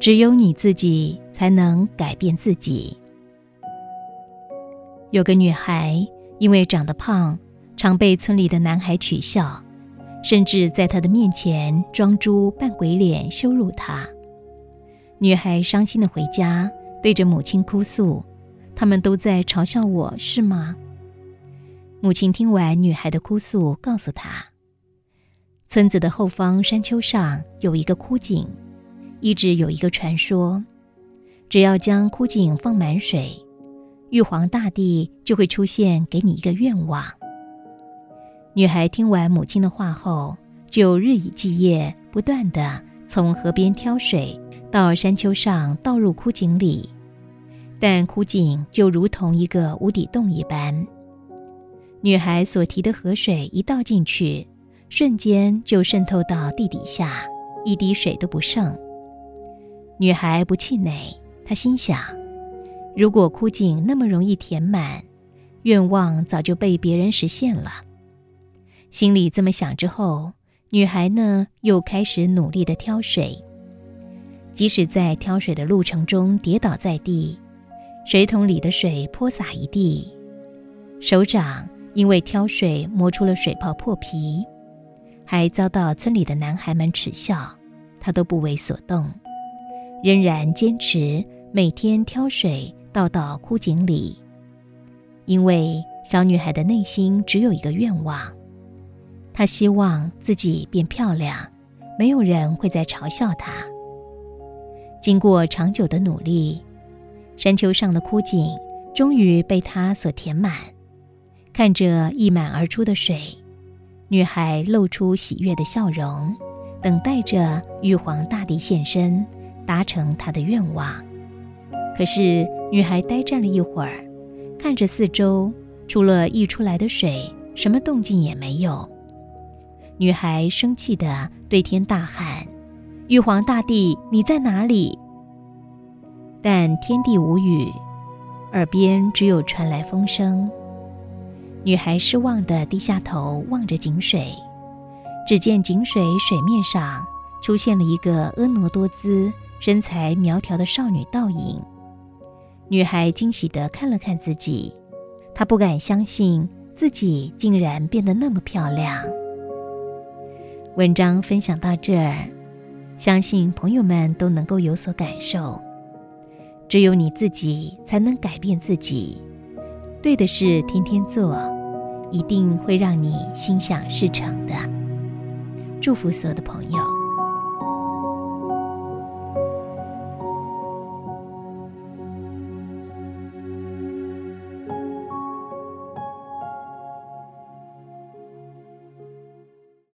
只有你自己才能改变自己。有个女孩因为长得胖，常被村里的男孩取笑，甚至在她的面前装猪扮鬼脸羞辱她。女孩伤心的回家，对着母亲哭诉：“他们都在嘲笑我，是吗？”母亲听完女孩的哭诉，告诉她：“村子的后方山丘上有一个枯井，一直有一个传说，只要将枯井放满水。”玉皇大帝就会出现，给你一个愿望。女孩听完母亲的话后，就日以继夜，不断的从河边挑水，到山丘上倒入枯井里。但枯井就如同一个无底洞一般，女孩所提的河水一倒进去，瞬间就渗透到地底下，一滴水都不剩。女孩不气馁，她心想。如果枯井那么容易填满，愿望早就被别人实现了。心里这么想之后，女孩呢又开始努力的挑水。即使在挑水的路程中跌倒在地，水桶里的水泼洒一地，手掌因为挑水磨出了水泡破皮，还遭到村里的男孩们耻笑，她都不为所动，仍然坚持每天挑水。倒到枯井里，因为小女孩的内心只有一个愿望，她希望自己变漂亮，没有人会再嘲笑她。经过长久的努力，山丘上的枯井终于被她所填满。看着溢满而出的水，女孩露出喜悦的笑容，等待着玉皇大帝现身，达成他的愿望。可是，女孩呆站了一会儿，看着四周，除了溢出来的水，什么动静也没有。女孩生气的对天大喊：“玉皇大帝，你在哪里？”但天地无语，耳边只有传来风声。女孩失望的低下头望着井水，只见井水水面上出现了一个婀娜多姿、身材苗条的少女倒影。女孩惊喜的看了看自己，她不敢相信自己竟然变得那么漂亮。文章分享到这儿，相信朋友们都能够有所感受。只有你自己才能改变自己，对的事天天做，一定会让你心想事成的。祝福所有的朋友。